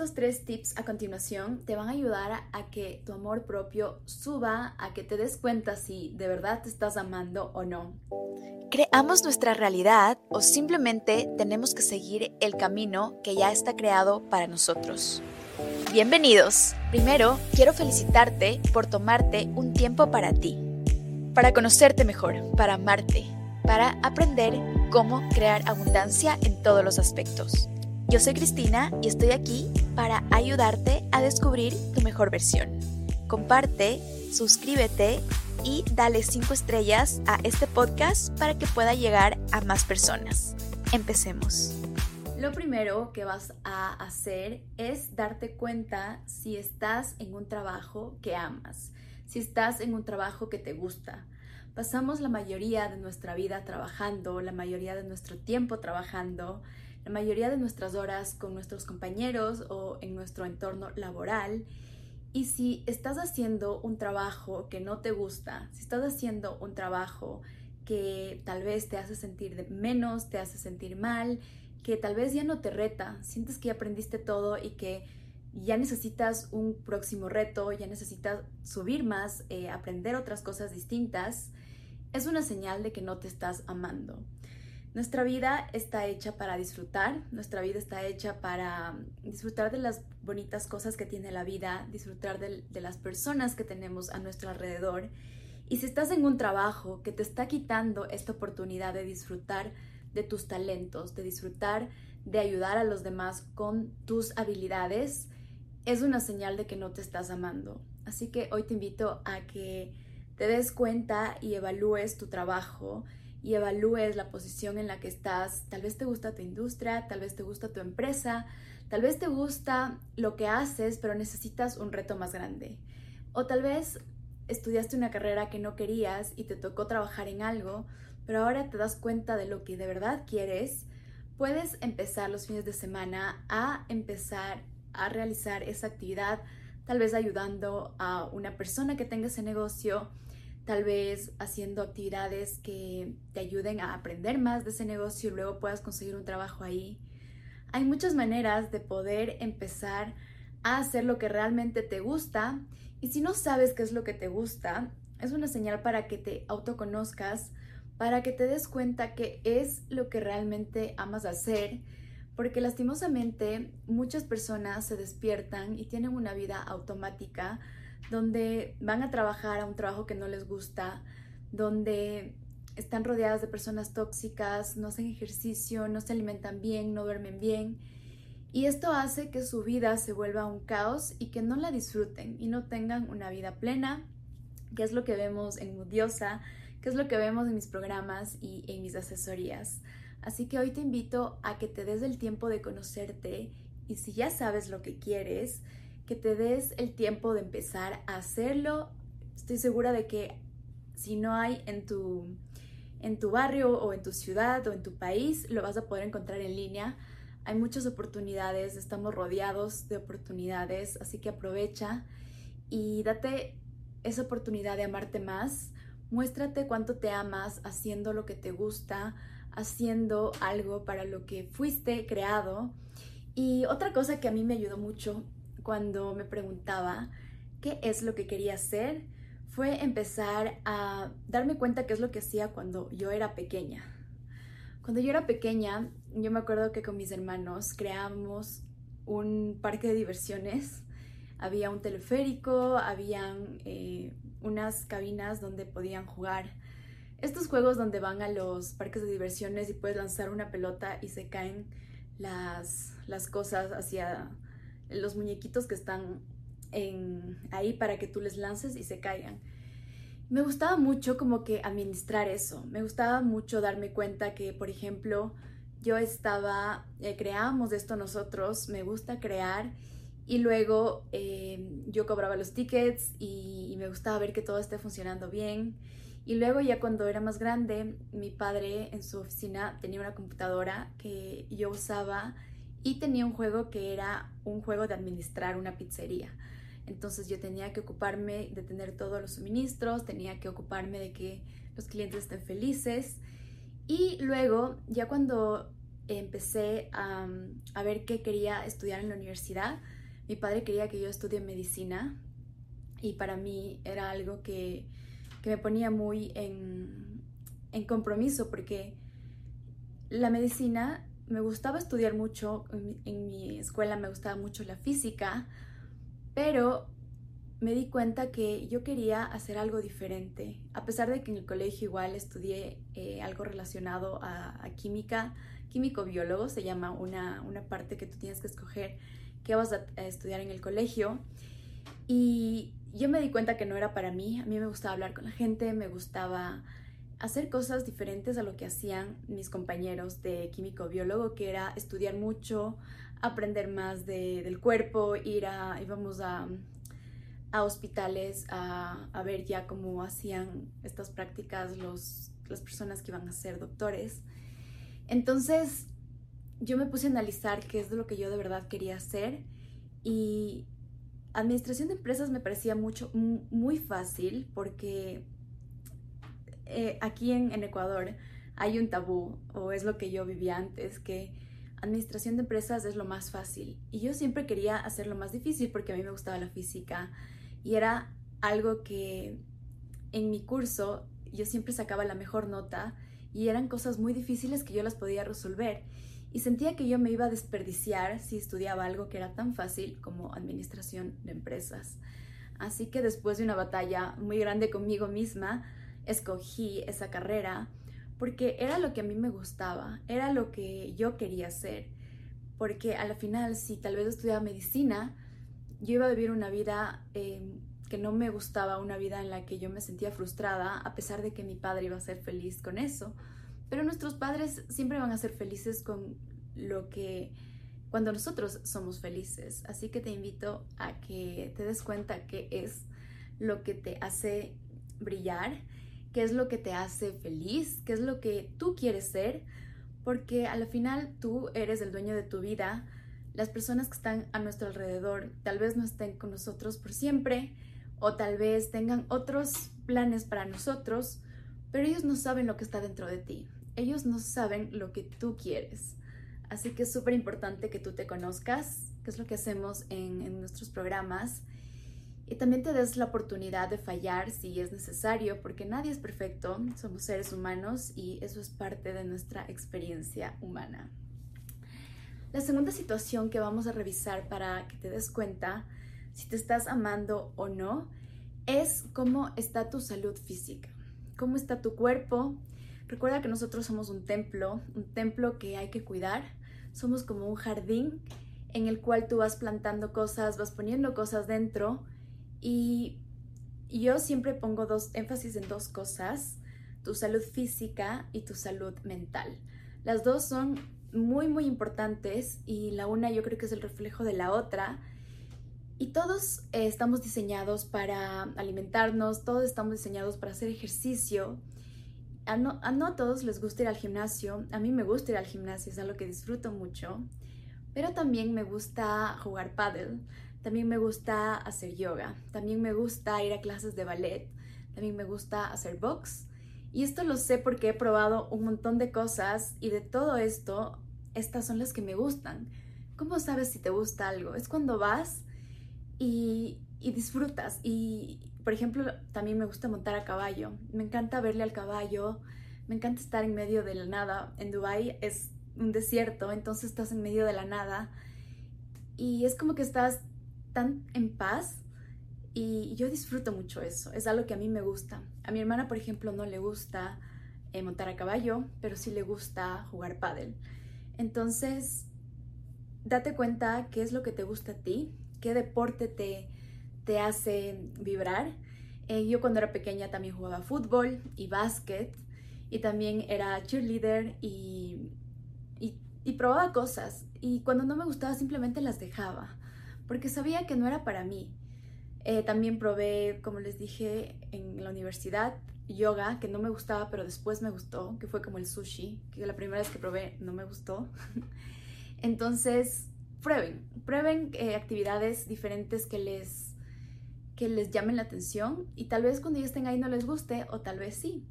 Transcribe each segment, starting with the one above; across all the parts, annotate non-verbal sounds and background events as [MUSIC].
Estos tres tips a continuación te van a ayudar a que tu amor propio suba, a que te des cuenta si de verdad te estás amando o no. ¿Creamos nuestra realidad o simplemente tenemos que seguir el camino que ya está creado para nosotros? Bienvenidos. Primero, quiero felicitarte por tomarte un tiempo para ti, para conocerte mejor, para amarte, para aprender cómo crear abundancia en todos los aspectos. Yo soy Cristina y estoy aquí para ayudarte a descubrir tu mejor versión. Comparte, suscríbete y dale 5 estrellas a este podcast para que pueda llegar a más personas. Empecemos. Lo primero que vas a hacer es darte cuenta si estás en un trabajo que amas, si estás en un trabajo que te gusta. Pasamos la mayoría de nuestra vida trabajando, la mayoría de nuestro tiempo trabajando la mayoría de nuestras horas con nuestros compañeros o en nuestro entorno laboral. Y si estás haciendo un trabajo que no te gusta, si estás haciendo un trabajo que tal vez te hace sentir menos, te hace sentir mal, que tal vez ya no te reta, sientes que ya aprendiste todo y que ya necesitas un próximo reto, ya necesitas subir más, eh, aprender otras cosas distintas, es una señal de que no te estás amando. Nuestra vida está hecha para disfrutar, nuestra vida está hecha para disfrutar de las bonitas cosas que tiene la vida, disfrutar de, las personas que tenemos a nuestro alrededor. Y si estás en un trabajo que te está quitando esta oportunidad de disfrutar de tus talentos, de disfrutar de ayudar a los demás con tus habilidades, es una señal de que no te estás amando. Así que hoy te invito a que te des cuenta y evalúes tu trabajo y evalúes la posición en la que estás. Tal vez te gusta tu industria, tal vez te gusta tu empresa, tal vez te gusta lo que haces, pero necesitas un reto más grande. O tal vez estudiaste una carrera que no querías y te tocó trabajar en algo, pero ahora te das cuenta de lo que de verdad quieres. Puedes empezar los fines de semana a empezar a realizar esa actividad, tal vez ayudando a una persona que tenga ese negocio, tal vez haciendo actividades que te ayuden a aprender más de ese negocio y luego puedas conseguir un trabajo ahí. Hay muchas maneras de poder empezar a hacer lo que realmente te gusta y si no sabes qué es lo que te gusta, es una señal para que te autoconozcas, para que te des cuenta que es lo que realmente amas hacer, porque lastimosamente muchas personas se despiertan y tienen una vida automática donde van a trabajar a un trabajo que no les gusta, donde están rodeadas de personas tóxicas, no hacen ejercicio, no se alimentan bien, no duermen bien. Y esto hace que su vida se vuelva un caos y que no la disfruten y no tengan una vida plena, que es lo que vemos en Mudiosa, que es lo que vemos en mis programas y en mis asesorías. Así que hoy te invito a que te des el tiempo de conocerte y si ya sabes lo que quieres, que te des el tiempo de empezar a hacerlo. Estoy segura de que si no hay en tu, en tu barrio o en tu ciudad o en tu país, lo vas a poder encontrar en línea. Hay muchas oportunidades, estamos rodeados de oportunidades, así que aprovecha y date esa oportunidad de amarte más. Muéstrate cuánto te amas haciendo lo que te gusta, haciendo algo para lo que fuiste creado. Y otra cosa que a mí me ayudó mucho cuando me preguntaba qué es lo que quería hacer fue empezar a darme cuenta qué es lo que hacía cuando yo era pequeña. Cuando yo era pequeña, yo me acuerdo que con mis hermanos creamos un parque de diversiones. Había un teleférico, habían eh, unas cabinas donde podían jugar estos juegos donde van a los parques de diversiones y puedes lanzar una pelota y se caen las, las cosas hacia los muñequitos que están en, ahí para que tú les lances y se caigan. Me gustaba mucho como que administrar eso, me gustaba mucho darme cuenta que, por ejemplo, yo estaba, eh, esto nosotros, me gusta crear y luego eh, yo cobraba los tickets y, me gustaba ver que todo esté funcionando bien. Y luego ya cuando era más grande, mi padre en su oficina tenía una computadora que yo usaba y tenía un juego que era un juego de administrar una pizzería. Entonces yo tenía que ocuparme de tener todos los suministros, tenía que ocuparme de que los clientes estén felices. Y luego, ya cuando empecé a, a ver qué quería estudiar en la universidad. Mi padre quería que yo estudie medicina y para mí era algo que, que me ponía muy en, en, compromiso porque la medicina me gustaba estudiar mucho, en, mi escuela me gustaba mucho la física, pero me di cuenta que yo quería hacer algo diferente. A pesar de que en el colegio igual estudié eh, algo relacionado a, a química, químico-biólogo se llama una, una, parte que tú tienes que escoger qué vas a, a estudiar en el colegio. Y yo me di cuenta que no era para mí. A mí me gustaba hablar con la gente, me gustaba hacer cosas diferentes a lo que hacían mis compañeros de químico biólogo, que era estudiar mucho, aprender más de, del cuerpo, ir a, íbamos a, a hospitales a, a, ver ya cómo hacían estas prácticas los, las personas que iban a ser doctores. Entonces yo me puse a analizar qué es lo que yo de verdad quería hacer y administración de empresas me parecía mucho, muy fácil porque eh, aquí en, Ecuador hay un tabú, o es lo que yo vivía antes, que administración de empresas es lo más fácil. Y yo siempre quería hacerlo más difícil porque a mí me gustaba la física y era algo que en mi curso yo siempre sacaba la mejor nota y eran cosas muy difíciles que yo las podía resolver y sentía que yo me iba a desperdiciar si estudiaba algo que era tan fácil como administración de empresas. Así que después de una batalla muy grande conmigo misma, escogí esa carrera porque era lo que a mí me gustaba, era lo que yo quería hacer. Porque al final, si tal vez estudiaba medicina, yo iba a vivir una vida eh, que no me gustaba, una vida en la que yo me sentía frustrada, a pesar de que mi padre iba a ser feliz con eso. Pero nuestros padres siempre van a ser felices con lo que cuando nosotros somos felices. Así que te invito a que te des cuenta qué es lo que te hace brillar, qué es lo que te hace feliz, qué es lo que tú quieres ser, porque al final tú eres el dueño de tu vida. Las personas que están a nuestro alrededor tal vez no estén con nosotros por siempre o tal vez tengan otros planes para nosotros, pero ellos no saben lo que está dentro de ti ellos no saben lo que tú quieres. Así que es súper importante que tú te conozcas, que es lo que hacemos en, en, nuestros programas. Y también te des la oportunidad de fallar si es necesario, porque nadie es perfecto, somos seres humanos y eso es parte de nuestra experiencia humana. La segunda situación que vamos a revisar para que te des cuenta si te estás amando o no es cómo está tu salud física, cómo está tu cuerpo, Recuerda que nosotros somos un templo, un templo que hay que cuidar. Somos como un jardín en el cual tú vas plantando cosas, vas poniendo cosas dentro y yo siempre pongo dos énfasis en dos cosas, tu salud física y tu salud mental. Las dos son muy muy importantes y la una yo creo que es el reflejo de la otra. Y todos eh, estamos diseñados para alimentarnos, todos estamos diseñados para hacer ejercicio a no, a todos les gusta ir al gimnasio, a mí me gusta ir al gimnasio, es algo que disfruto mucho, pero también me gusta jugar paddle, también me gusta hacer yoga, también me gusta ir a clases de ballet, también me gusta hacer box. Y esto lo sé porque he probado un montón de cosas y de todo esto, estas son las que me gustan. ¿Cómo sabes si te gusta algo? Es cuando vas y, y disfrutas y, por ejemplo, también me gusta montar a caballo. Me encanta verle al caballo. Me encanta estar en medio de la nada. En Dubai es un desierto, entonces estás en medio de la nada. Y es como que estás tan en paz. Y yo disfruto mucho eso. Es algo que a mí me gusta. A mi hermana, por ejemplo, no le gusta eh, montar a caballo, pero sí le gusta jugar pádel. Entonces, date cuenta qué es lo que te gusta a ti, qué deporte te, te hace vibrar. Eh, yo cuando era pequeña también jugaba fútbol y básquet y también era cheerleader y, y, y, probaba cosas y cuando no me gustaba simplemente las dejaba porque sabía que no era para mí. Eh, también probé, como les dije, en la universidad yoga, que no me gustaba, pero después me gustó, que fue como el sushi, que la primera vez que probé no me gustó. [LAUGHS] Entonces, prueben, prueben eh, actividades diferentes que les que les llamen la atención y tal vez cuando ya estén ahí no les guste o tal vez sí.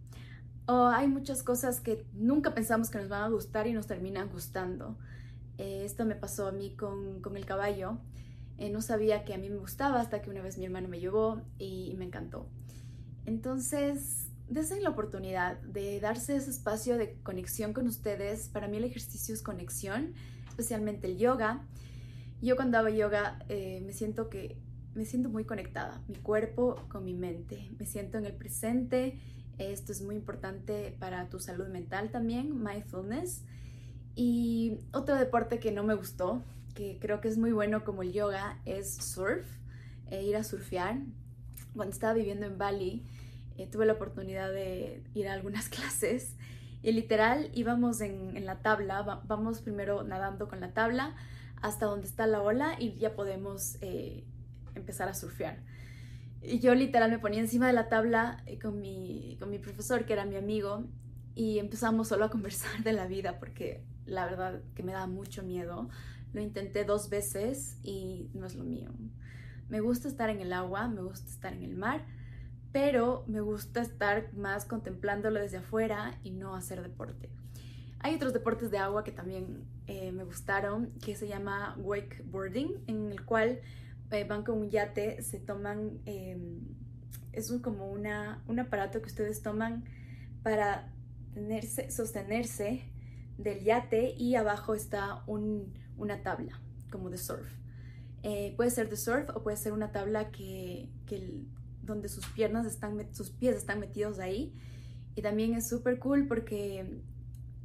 O hay muchas cosas que nunca pensamos que nos van a gustar y nos terminan gustando. Eh, esto me pasó a mí con, con el caballo. Eh, no sabía que a mí me gustaba hasta que una vez mi hermano me llevó y, me encantó. Entonces, desde la oportunidad de darse ese espacio de conexión con ustedes. Para mí el ejercicio es conexión, especialmente el yoga. Yo cuando hago yoga eh, me siento que me siento muy conectada, mi cuerpo con mi mente. Me siento en el presente. Esto es muy importante para tu salud mental también, mindfulness. Y otro deporte que no me gustó, que creo que es muy bueno como el yoga, es surf, e ir a surfear. Cuando estaba viviendo en Bali, eh, tuve la oportunidad de ir a algunas [LAUGHS] clases y literal íbamos en, la tabla, vamos primero nadando con la tabla hasta donde está la ola y ya podemos eh, empezar a surfear. Y yo literal me ponía encima de la tabla eh, con mi, con mi profesor, que era mi amigo, y empezamos solo a [LAUGHS] conversar de la vida porque la verdad que me da mucho miedo. Lo intenté dos veces y no es lo mío. Me gusta estar en el agua, me gusta estar en el mar, pero me gusta estar más contemplándolo desde afuera y no hacer deporte. Hay otros deportes de agua que también eh, me gustaron, que se llama wakeboarding, en el cual eh, van con un yate, se toman, em, es como una, un aparato que ustedes toman para tenerse, sostenerse del yate y abajo está una tabla como de surf. Eh, puede ser de surf o puede ser una tabla que, donde sus piernas están, sus pies están metidos ahí. Y también es súper cool porque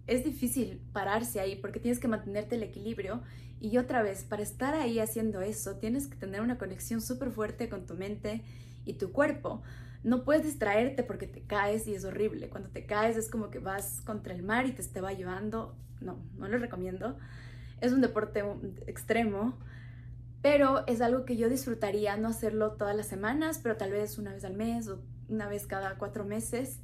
es difícil pararse ahí porque tienes que mantenerte el equilibrio. Y otra vez, para estar ahí haciendo eso, tienes que tener una conexión súper fuerte con tu mente y tu cuerpo. No puedes distraerte porque te caes y es horrible. Cuando te caes es como que vas contra el mar y te, te va llevando. No, no lo recomiendo. Es un deporte extremo, pero es algo que yo disfrutaría no hacerlo todas las semanas, pero tal vez una vez al mes o una vez cada cuatro meses.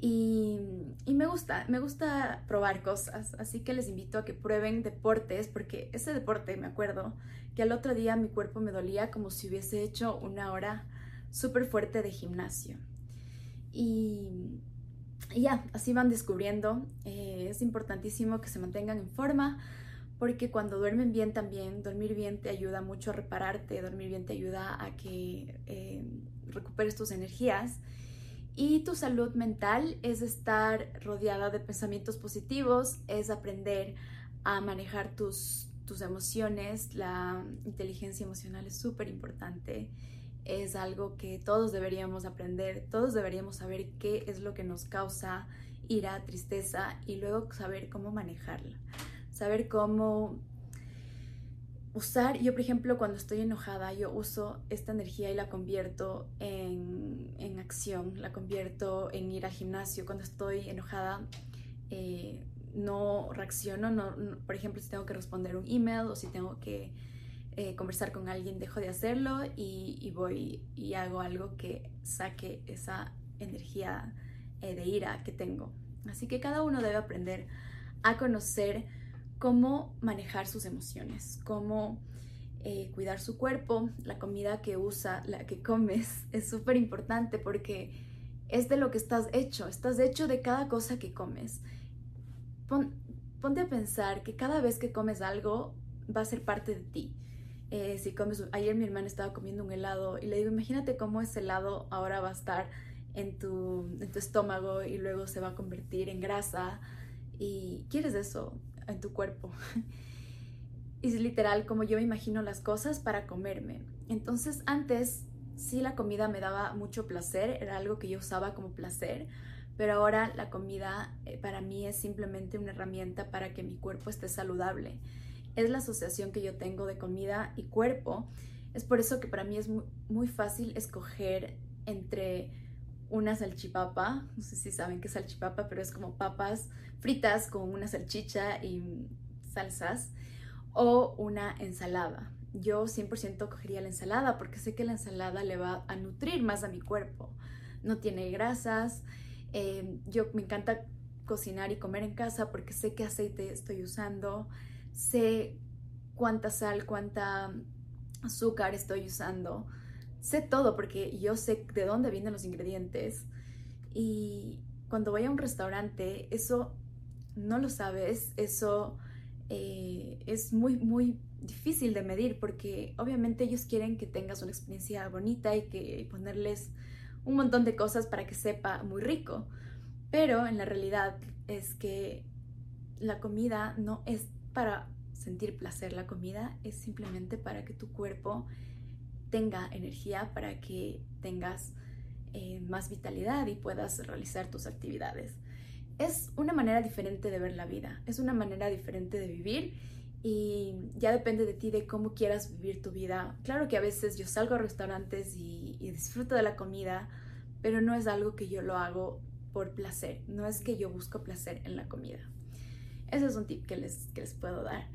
Y, me gusta, me gusta probar cosas, así que les invito a que prueben deportes, porque ese deporte, me acuerdo, que al otro día mi cuerpo me dolía como si hubiese hecho una hora súper fuerte de gimnasio. Y, ya, así van descubriendo, eh, es importantísimo que se mantengan en forma, porque cuando duermen bien también, dormir bien te ayuda mucho a repararte, dormir bien te ayuda a que eh, recuperes tus energías y tu salud mental es estar rodeada de pensamientos positivos, es aprender a manejar tus, tus emociones. La inteligencia emocional es súper importante. Es algo que todos deberíamos aprender, todos deberíamos saber qué es lo que nos causa ira, tristeza y luego saber cómo manejarla, saber cómo usar, yo por ejemplo cuando estoy enojada, yo uso esta energía y la convierto en, en acción, la convierto en ir al gimnasio. Cuando estoy enojada, eh, no reacciono, no, por ejemplo si tengo que responder un email o si tengo que eh, conversar con alguien, dejo de hacerlo y, y, voy y hago algo que saque esa energía eh, de ira que tengo. Así que cada uno debe aprender a conocer cómo manejar sus emociones, cómo eh, cuidar su cuerpo, la comida que usa, la que comes, [LAUGHS] es súper importante porque es de lo que estás hecho, estás hecho de cada cosa que comes. ponte a pensar que cada vez que comes algo va a ser parte de ti. Eh, si comes, ayer mi hermana estaba comiendo un helado y le digo, imagínate cómo ese helado ahora va a estar en tu, en tu estómago y luego se va a convertir en grasa. Y quieres eso, en tu cuerpo. es literal como yo me imagino las cosas para comerme. Entonces antes sí la comida me daba mucho placer, era algo que yo usaba como placer, pero ahora la comida eh, para mí es simplemente una herramienta para que mi cuerpo esté saludable. Es la asociación que yo tengo de comida y cuerpo. Es por eso que para mí es muy, muy fácil escoger entre una salchipapa, no sé si saben qué es salchipapa, pero es como papas fritas con una salchicha y salsas, o una ensalada. Yo 100% cogería la ensalada porque sé que la ensalada le va a nutrir más a mi cuerpo. No tiene grasas. Eh, yo me encanta cocinar y comer en casa porque sé qué aceite estoy usando, sé cuánta sal, cuánta azúcar estoy usando sé todo porque yo sé de dónde vienen los ingredientes y, cuando voy a un restaurante, eso no lo sabes, eso eh, es muy, muy difícil de medir porque obviamente ellos quieren que tengas una experiencia bonita y que ponerles un montón de cosas para que sepa muy rico. Pero en la realidad es que la comida no es para sentir placer, la comida es simplemente para que tu cuerpo tenga energía, para que tengas eh, más vitalidad y puedas realizar tus actividades. Es una manera diferente de ver la vida, es una manera diferente de vivir y ya depende de ti de cómo quieras vivir tu vida. Claro que a veces yo salgo a restaurantes y, disfruto de la comida, pero no es algo que yo lo hago por placer, no es que yo busco placer en la comida. Ese es un tip que les, que les puedo dar.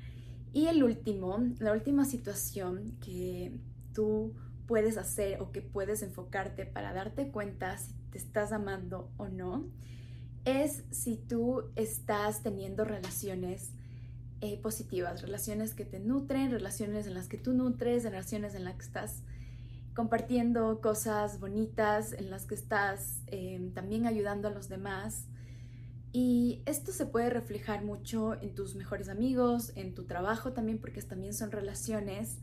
Y el último, la última situación que tú puedes hacer o que puedes enfocarte para darte cuenta si te estás amando o no, es si tú estás teniendo relaciones eh, positivas, relaciones que te nutren, relaciones en las que tú nutres, relaciones en las que estás compartiendo cosas bonitas, en las que estás em, también ayudando a los demás. Y esto se puede reflejar mucho en tus mejores amigos, en tu trabajo también, porque también son relaciones,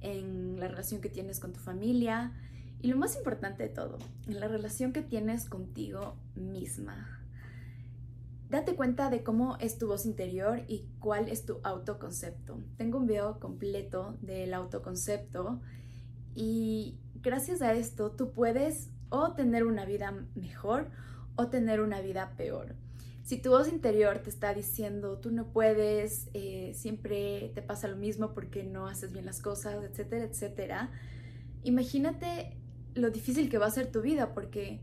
en la relación que tienes con tu familia y lo más importante de todo, en la relación que tienes contigo misma. Date cuenta de cómo es tu voz interior y cuál es tu autoconcepto. Tengo un video completo del autoconcepto y gracias a esto tú puedes o tener una vida mejor o tener una vida peor. Si tu voz interior te está diciendo tú no puedes, eh, siempre te pasa lo mismo porque no haces bien las cosas, etcétera, etcétera, imagínate lo difícil que va a ser tu vida porque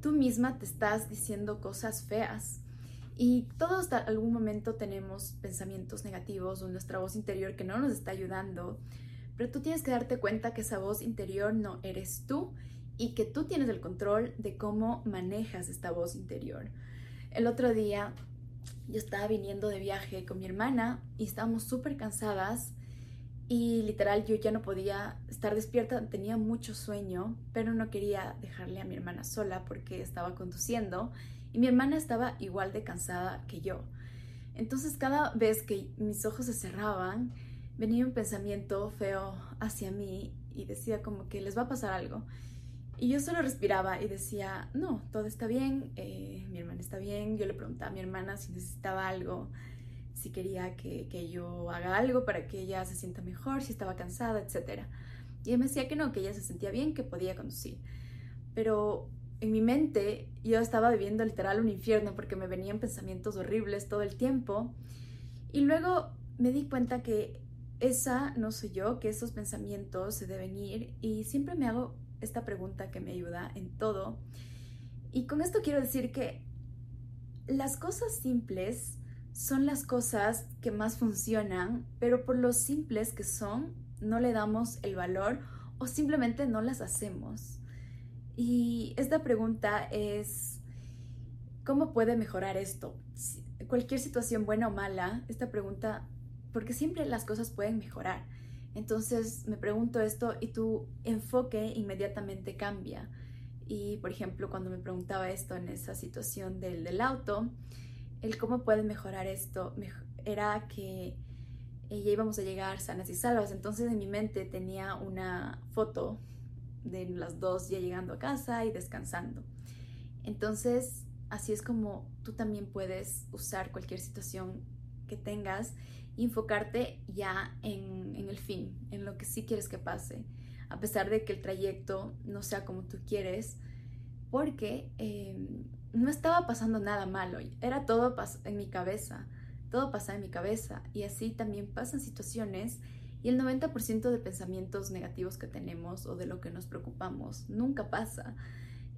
tú misma te estás diciendo cosas feas. Y todos hasta algún momento tenemos pensamientos negativos o nuestra voz interior que no nos está ayudando, pero tú tienes que darte cuenta que esa voz interior no eres tú y que tú tienes el control de cómo manejas esta voz interior. El otro día yo estaba viniendo de viaje con mi hermana y estábamos súper cansadas y literal yo ya no podía estar despierta, tenía mucho sueño, pero no quería dejarle a mi hermana sola porque estaba conduciendo y mi hermana estaba igual de cansada que yo. Entonces cada vez que mis ojos se cerraban, venía un pensamiento feo hacia mí y decía como que les va a pasar algo. Y yo solo respiraba y decía, no, todo está bien, eh, mi hermana está bien. Yo le preguntaba a mi hermana si necesitaba algo, si quería que, que, yo haga algo para que ella se sienta mejor, si estaba cansada, etc. Y ella me decía que no, que ella se sentía bien, que podía conducir. Pero en mi mente yo estaba viviendo literal un infierno porque me venían pensamientos horribles todo el tiempo. Y luego me di cuenta que esa no soy yo, que esos pensamientos se deben ir y siempre me hago esta pregunta que me ayuda en todo. Y con esto quiero decir que las cosas simples son las cosas que más funcionan, pero por lo simples que son, no le damos el valor o simplemente no las hacemos. Y esta pregunta es, ¿cómo puede mejorar esto? Cualquier situación buena o mala, esta pregunta, porque siempre las cosas pueden mejorar. Entonces me pregunto esto y tu enfoque inmediatamente cambia. Y por ejemplo, cuando me preguntaba esto en esa situación del, del auto, el cómo puede mejorar esto era que ya íbamos a llegar sanas y salvas. Entonces en mi mente tenía una foto de las dos ya llegando a casa y descansando. Entonces, así es como tú también puedes usar cualquier situación que tengas y enfocarte ya en, en, el fin, en lo que sí quieres que pase, a pesar de que el trayecto no sea como tú quieres, porque em, no estaba pasando nada malo, era todo en mi cabeza, todo pasa en mi cabeza y así también pasan situaciones y el 90% de pensamientos negativos que tenemos o de lo que nos preocupamos nunca pasa.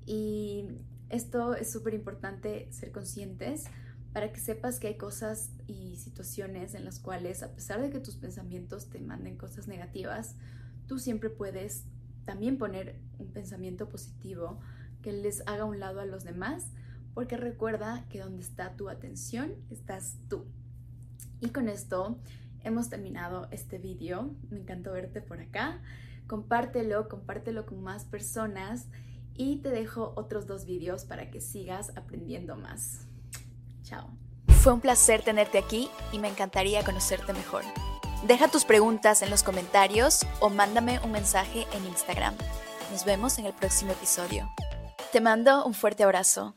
Y esto es súper importante ser conscientes para que sepas que hay cosas y situaciones en las cuales, a pesar de que tus pensamientos te manden cosas negativas, tú siempre puedes también poner un pensamiento positivo que les haga un lado a los demás, porque recuerda que donde está tu atención, estás tú. Y con esto hemos terminado este vídeo. Me encantó verte por acá. Compártelo, compártelo con más personas y te dejo otros dos vídeos para que sigas aprendiendo más. Chao. Fue un placer tenerte aquí y me encantaría conocerte mejor. Deja tus preguntas en los comentarios o mándame un mensaje en Instagram. Nos vemos en el próximo episodio. Te mando un fuerte abrazo.